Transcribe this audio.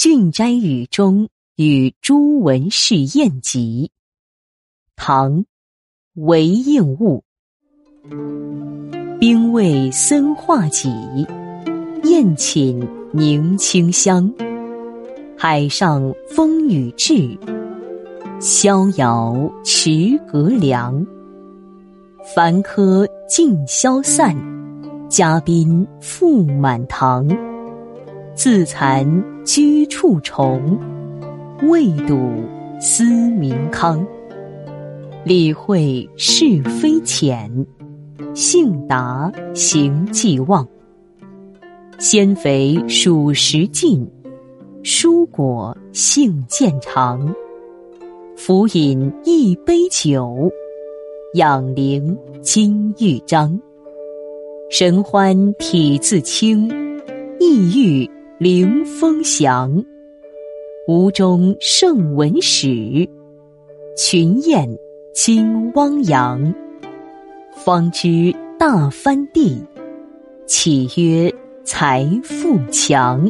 郡斋语中与朱文士宴集。唐，韦应物。兵卫森化戟，宴寝凝清香。海上风雨至，逍遥池阁凉。凡客尽消散，嘉宾复满堂。自惭居处重，未睹思民康。理会是非浅，性达行既忘。鲜肥属实尽，蔬果性渐长。浮饮一杯酒，养灵金玉章。神欢体自清，意欲。凌风翔，吴中圣文史，群雁惊汪洋。方知大藩地，岂曰财富强？